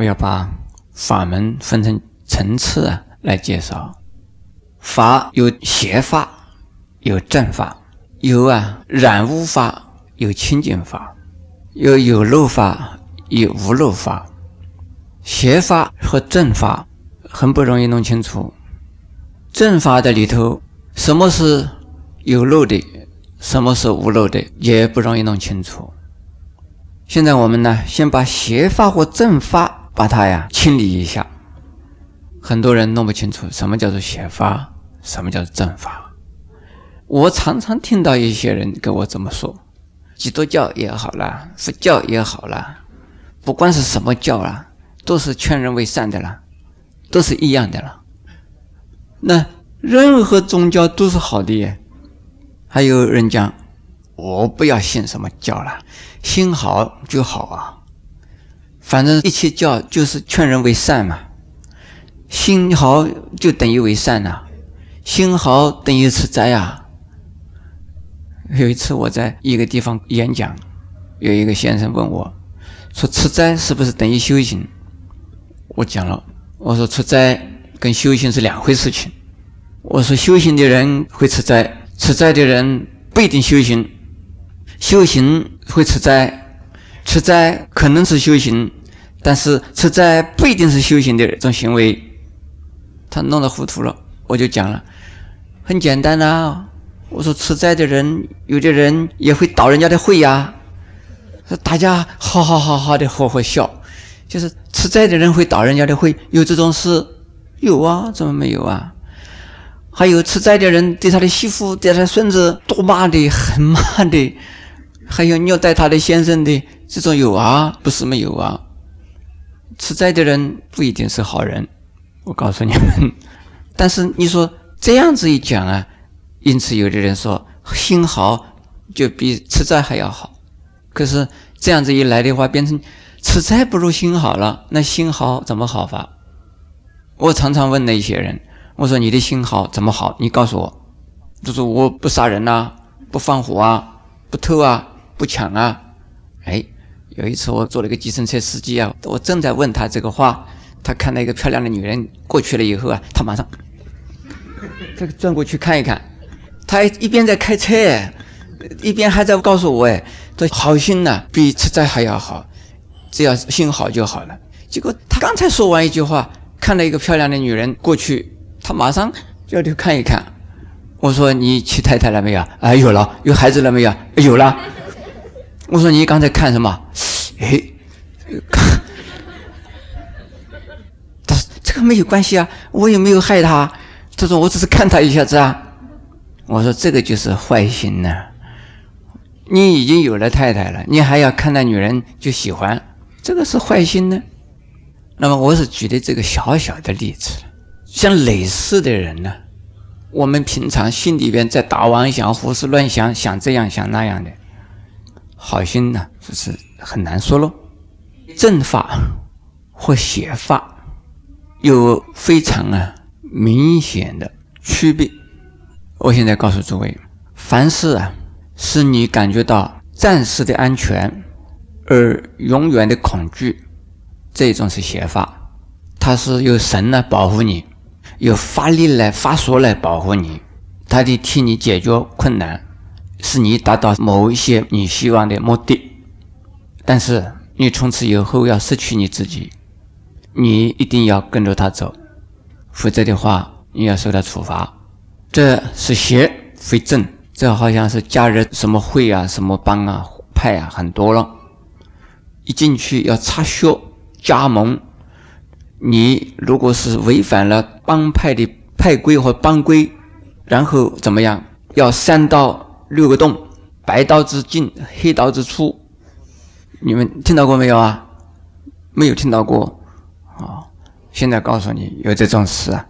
我要把法门分成层次来介绍。法有邪法，有正法，有啊染污法，有清净法，有有漏法，有无漏法。邪法和正法很不容易弄清楚。正法的里头，什么是有漏的，什么是无漏的，也不容易弄清楚。现在我们呢，先把邪法和正法把它呀清理一下。很多人弄不清楚什么叫做邪法，什么叫做正法。我常常听到一些人跟我这么说：基督教也好了，佛教也好了，不管是什么教啦，都是劝人为善的了，都是一样的了。那任何宗教都是好的耶。还有人讲，我不要信什么教了，心好就好啊。反正一切教就是劝人为善嘛。心好就等于为善呐，心好等于持斋啊。有一次我在一个地方演讲，有一个先生问我，说持斋是不是等于修行？我讲了，我说持斋跟修行是两回事情。我说修行的人会持斋，持斋的人不一定修行。修行会持斋，持斋可能是修行，但是吃斋不一定是修行的这种行为。他弄得糊涂了，我就讲了，很简单呐。我说吃斋的人，有的人也会倒人家的会呀。大家哈哈哈哈的呵呵笑，就是吃斋的人会倒人家的会，有这种事？有啊，怎么没有啊？还有吃斋的人对他的媳妇、对他的孙子多骂的、很骂的，还有虐待他的先生的，这种有啊，不是没有啊。持斋的人不一定是好人。我告诉你们，但是你说这样子一讲啊，因此有的人说心好就比吃斋还要好。可是这样子一来的话，变成吃斋不如心好了，那心好怎么好法？我常常问那些人，我说你的心好怎么好？你告诉我，就是我不杀人呐，不放火啊，不偷啊，不抢啊。哎，有一次我做了一个计程车司机啊，我正在问他这个话。他看到一个漂亮的女人过去了以后啊，他马上这个转过去看一看，他一边在开车，一边还在告诉我哎，这好心呐，比吃斋还要好，只要心好就好了。结果他刚才说完一句话，看到一个漂亮的女人过去，他马上就要去看一看。我说你娶太太了没有？啊，有了。有孩子了没有？有了。我说你刚才看什么？哎，看。这个没有关系啊，我也没有害他。他说我只是看他一下子啊。我说这个就是坏心呐。你已经有了太太了，你还要看那女人就喜欢，这个是坏心呢。那么我是举的这个小小的例子。像类似的人呢，我们平常心里边在打妄想、胡思乱想，想这样想那样的，好心呢就是很难说喽。正法或邪法。有非常啊明显的区别。我现在告诉诸位，凡是啊使你感觉到暂时的安全而永远的恐惧，这种是邪法。它是由神来保护你，有法力来法术来保护你，它得替你解决困难，是你达到某一些你希望的目的。但是你从此以后要失去你自己。你一定要跟着他走，否则的话，你要受到处罚。这是邪非正，这好像是加入什么会啊、什么帮啊、派啊，很多了。一进去要插销加盟，你如果是违反了帮派的派规和帮规，然后怎么样？要三刀六个洞，白刀子进，黑刀子出。你们听到过没有啊？没有听到过。啊！现在告诉你有这种事啊！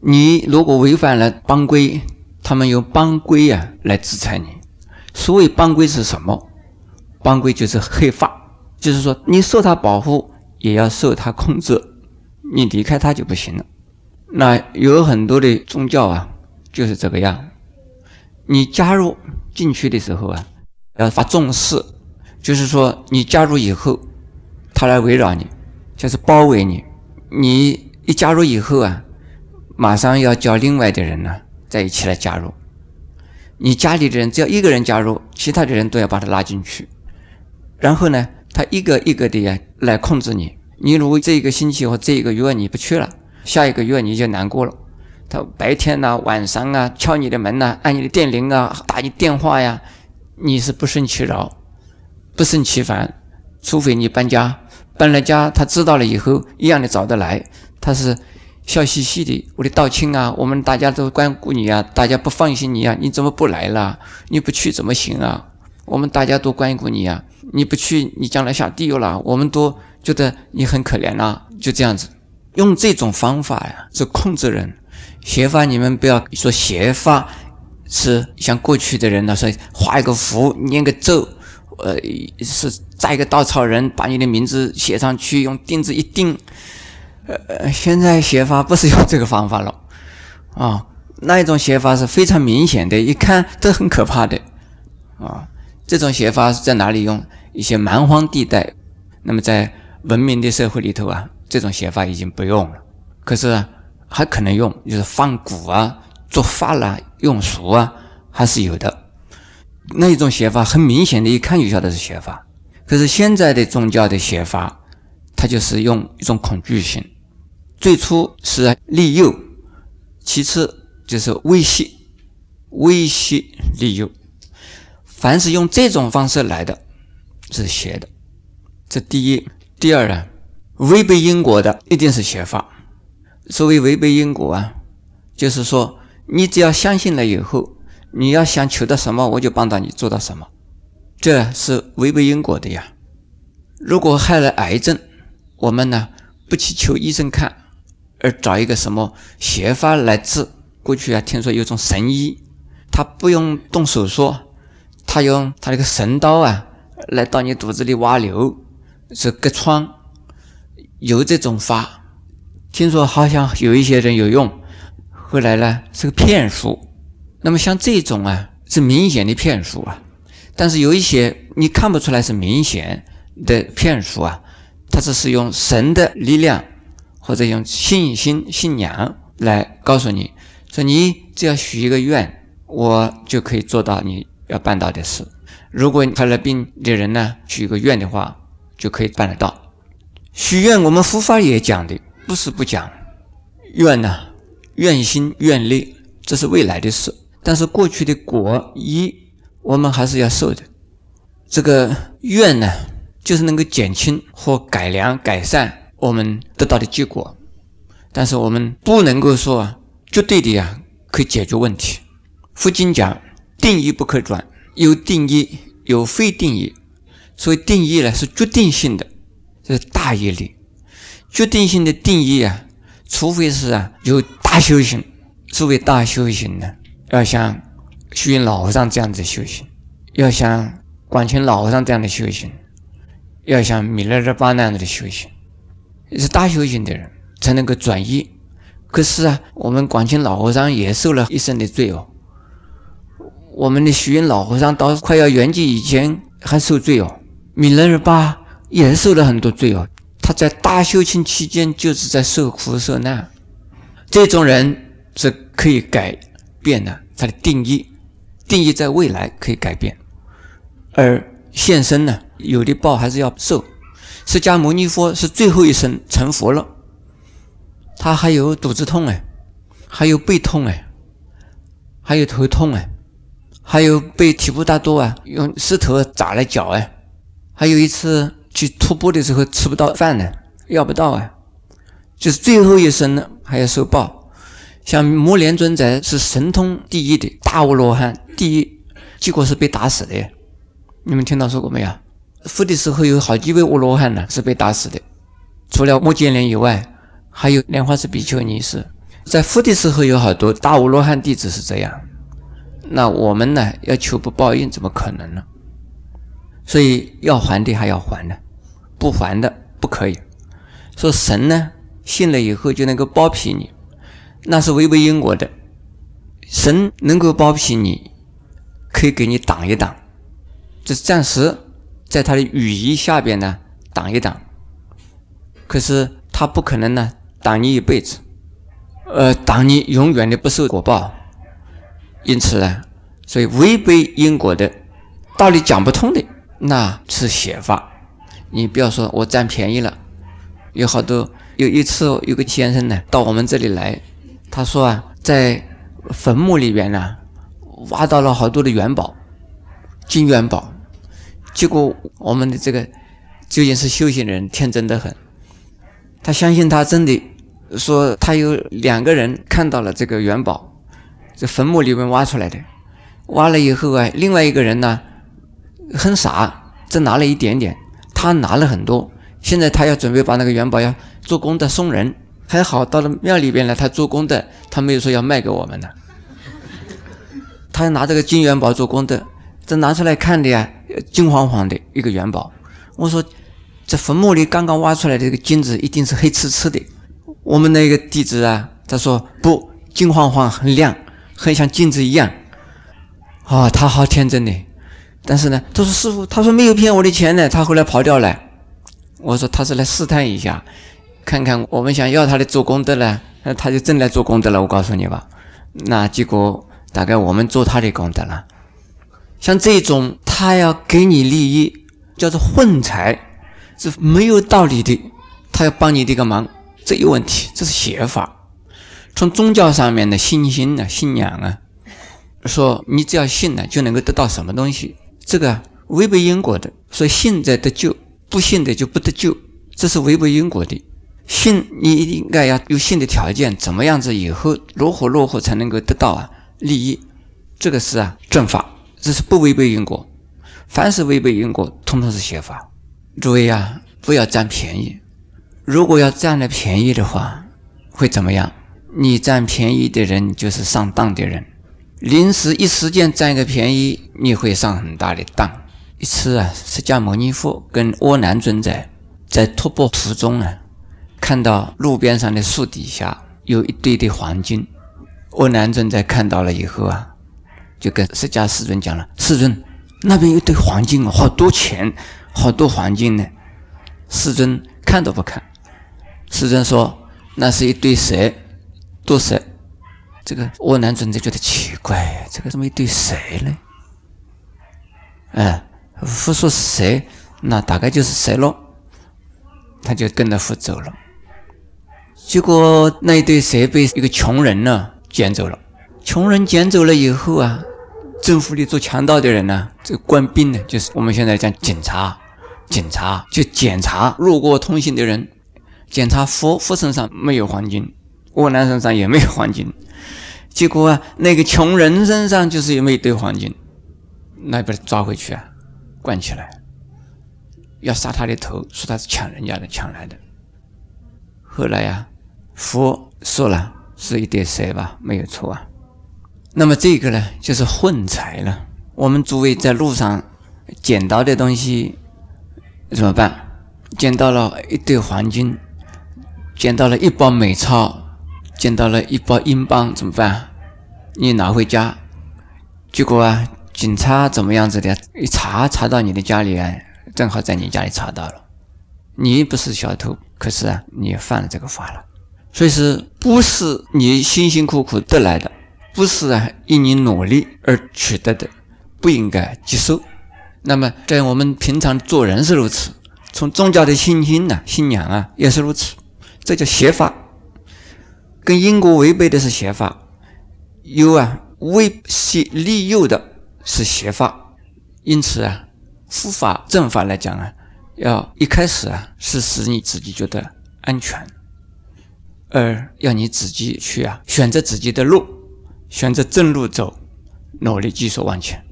你如果违反了帮规，他们用帮规啊来制裁你。所谓帮规是什么？帮规就是黑法，就是说你受他保护，也要受他控制，你离开他就不行了。那有很多的宗教啊，就是这个样。你加入进去的时候啊，要发重视，就是说你加入以后。他来围绕你，就是包围你。你一加入以后啊，马上要叫另外的人呢在一起来加入。你家里的人只要一个人加入，其他的人都要把他拉进去。然后呢，他一个一个的呀来控制你。你如果这一个星期或这一个月你不去了，下一个月你就难过了。他白天呐、晚上啊敲你的门呐、按你的电铃啊、打你电话呀，你是不胜其扰、不胜其烦。除非你搬家，搬了家，他知道了以后一样的找得来。他是笑嘻嘻的，我的道亲啊，我们大家都关顾你啊，大家不放心你啊，你怎么不来了？你不去怎么行啊？我们大家都关顾你啊，你不去，你将来下地狱了。我们都觉得你很可怜呐，就这样子，用这种方法呀，是控制人。邪法，你们不要说邪法是像过去的人呢，说画一个符、念个咒，呃，是扎一个稻草人，把你的名字写上去，用钉子一钉。呃，现在邪法不是用这个方法了啊，那一种邪法是非常明显的，一看都很可怕的啊。这种邪法是在哪里用？一些蛮荒地带。那么在文明的社会里头啊，这种邪法已经不用了。可是。还可能用，就是放蛊啊、做法啦、用俗啊，还是有的。那一种写法很明显的，一看就晓得是写法。可是现在的宗教的写法，它就是用一种恐惧性。最初是利诱，其次就是威胁、威胁、利诱。凡是用这种方式来的，是邪的。这第一，第二呢，违背因果的，一定是邪法。所谓违背因果啊，就是说，你只要相信了以后，你要想求到什么，我就帮到你做到什么，这是违背因果的呀。如果害了癌症，我们呢不去求医生看，而找一个什么邪法来治。过去啊，听说有种神医，他不用动手术，他用他那个神刀啊，来到你肚子里挖瘤，是割疮，有这种法。听说好像有一些人有用，后来呢是个骗术。那么像这种啊是明显的骗术啊，但是有一些你看不出来是明显的骗术啊，它只是用神的力量或者用信心信仰来告诉你说，你只要许一个愿，我就可以做到你要办到的事。如果得了病的人呢许一个愿的话，就可以办得到。许愿我们佛法也讲的。不是不讲愿呐，愿心愿力，这是未来的事。但是过去的果一，我们还是要受的。这个愿呢，就是能够减轻或改良、改善我们得到的结果。但是我们不能够说绝对的呀，可以解决问题。佛经讲定义不可转，有定义，有非定义。所以定义呢是决定性的，这是大义理。决定性的定义啊，除非是啊有大修行，所谓大修行呢，要像虚云老和尚这样子修行，要像广清老和尚这样的修行，要像弥勒日巴那样的修行，是大修行的人才能够转移。可是啊，我们广清老和尚也受了一生的罪哦。我们的虚云老和尚到快要圆寂以前还受罪哦，弥勒日巴也受了很多罪哦。他在大修行期间就是在受苦受难，这种人是可以改变的。他的定义，定义在未来可以改变，而现身呢，有的报还是要受。释迦牟尼佛是最后一生成佛了，他还有肚子痛哎，还有背痛哎，还有头痛哎，还有被提婆达多啊用石头砸了脚哎，还有一次。去徒步的时候吃不到饭呢，要不到啊，就是最后一生呢还要受报。像摩连尊者是神通第一的大阿罗汉第一，结果是被打死的。你们听到说过没有？佛的时候有好几位阿罗汉呢是被打死的，除了摩犍连以外，还有莲花色比丘尼是在佛的时候有好多大阿罗汉弟子是这样。那我们呢要求不报应，怎么可能呢？所以要还的还要还呢。不还的不可以，说神呢信了以后就能够包庇你，那是违背因果的。神能够包庇你，可以给你挡一挡，这暂时在他的羽翼下边呢挡一挡，可是他不可能呢挡你一辈子，呃，挡你永远的不受果报。因此呢，所以违背因果的道理讲不通的，那是邪法。你不要说我占便宜了，有好多有一次有个先生呢到我们这里来，他说啊，在坟墓里边呢挖到了好多的元宝，金元宝。结果我们的这个究竟是修行人天真的很，他相信他真的说他有两个人看到了这个元宝，这坟墓里面挖出来的，挖了以后啊，另外一个人呢很傻，只拿了一点点，他拿了很多。现在他要准备把那个元宝要做功德送人，还好到了庙里边来，他做功德，他没有说要卖给我们的，他拿这个金元宝做功德。这拿出来看的呀，金黄黄的一个元宝。我说，这坟墓里刚刚挖出来的这个金子一定是黑呲呲的。我们那个弟子啊，他说不，金黄黄，很亮，很像金子一样。啊，他好天真的。但是呢，他说师傅，他说没有骗我的钱呢，他后来跑掉了。我说他是来试探一下，看看我们想要他的做功德了，那他就真来做功德了。我告诉你吧，那结果大概我们做他的功德了。像这种，他要给你利益，叫做混财，是没有道理的。他要帮你这个忙，这有问题，这是邪法。从宗教上面的信心啊、信仰啊，说你只要信了，就能够得到什么东西，这个违背因果的。所以信者得救，不信的就不得救，这是违背因果的。信你应该要有信的条件，怎么样子以后如何如何才能够得到啊利益？这个是啊正法。这是不违背因果，凡是违背因果，通通是邪法。诸位啊，不要占便宜。如果要占了便宜的话，会怎么样？你占便宜的人就是上当的人。临时一时间占个便宜，你会上很大的当。一次啊，释迦牟尼佛跟阿难尊者在徒步途中啊，看到路边上的树底下有一堆的黄金。阿难尊者看到了以后啊。就跟释迦世尊讲了：“世尊，那边有堆黄金，好多钱，好多黄金呢。”世尊看都不看。世尊说：“那是一堆蛇，毒蛇。”这个阿难尊者觉得奇怪：“这个怎么一堆蛇呢？”哎，佛说蛇，那大概就是蛇喽。他就跟着佛走了。结果那一对蛇被一个穷人呢捡走了。穷人捡走了以后啊。政府里做强盗的人呢，这个官兵呢，就是我们现在讲警察，警察就检查路过通行的人，检查佛佛身上没有黄金，我难身上也没有黄金，结果啊，那个穷人身上就是有没一堆黄金，那把他抓回去啊，关起来，要杀他的头，说他是抢人家的，抢来的。后来呀，佛说了是一堆蛇吧，没有错啊。那么这个呢，就是混财了。我们诸位在路上捡到的东西怎么办？捡到了一堆黄金，捡到了一包美钞，捡到了一包英镑，怎么办？你拿回家，结果啊，警察怎么样子的？一查查到你的家里啊，正好在你家里查到了。你不是小偷，可是啊，你犯了这个法了。所以是不是你辛辛苦苦得来的？不是啊，因你努力而取得的，不应该接受。那么，在我们平常做人是如此，从宗教的信心呢、信仰啊，也是如此。这叫邪法，跟因果违背的是邪法，有啊，威胁利诱的是邪法。因此啊，佛法正法来讲啊，要一开始啊，是使你自己觉得安全，而要你自己去啊，选择自己的路。选择正路走，努力继续往前。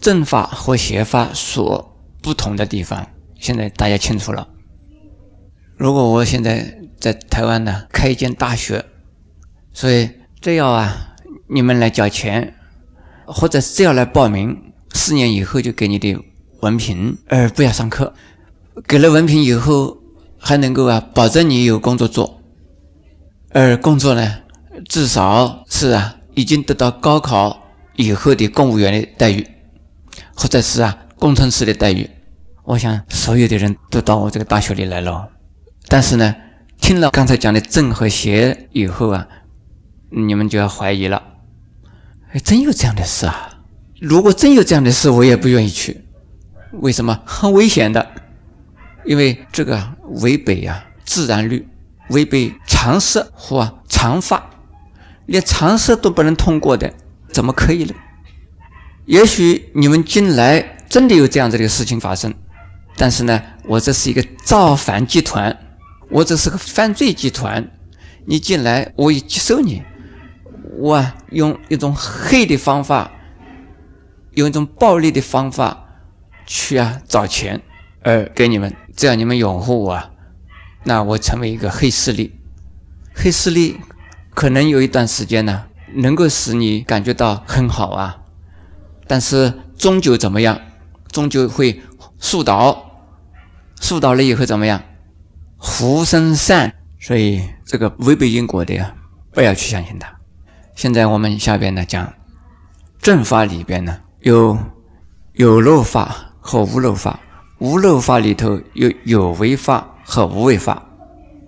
正法和邪法所不同的地方，现在大家清楚了。如果我现在在台湾呢，开一间大学，所以只要啊，你们来交钱，或者只要来报名，四年以后就给你的文凭，而不要上课。给了文凭以后，还能够啊，保证你有工作做，而工作呢？至少是啊，已经得到高考以后的公务员的待遇，或者是啊工程师的待遇。我想所有的人都到我这个大学里来了，但是呢，听了刚才讲的正和邪以后啊，你们就要怀疑了。哎，真有这样的事啊！如果真有这样的事，我也不愿意去。为什么？很危险的，因为这个违背啊自然律，违背常识或常法，连常识都不能通过的，怎么可以呢？也许你们进来真的有这样子的事情发生，但是呢，我这是一个造反集团，我这是个犯罪集团，你进来我也接受你。我用一种黑的方法，用一种暴力的方法去啊找钱，而给你们，只要你们拥护我，那我成为一个黑势力。黑势力可能有一段时间呢，能够使你感觉到很好啊，但是终究怎么样？终究会树倒，树倒了以后怎么样？福生善。所以这个违背因果的呀，不要去相信它。现在我们下边呢讲正法里边呢有有漏法和无漏法，无漏法里头有有为法和无为法。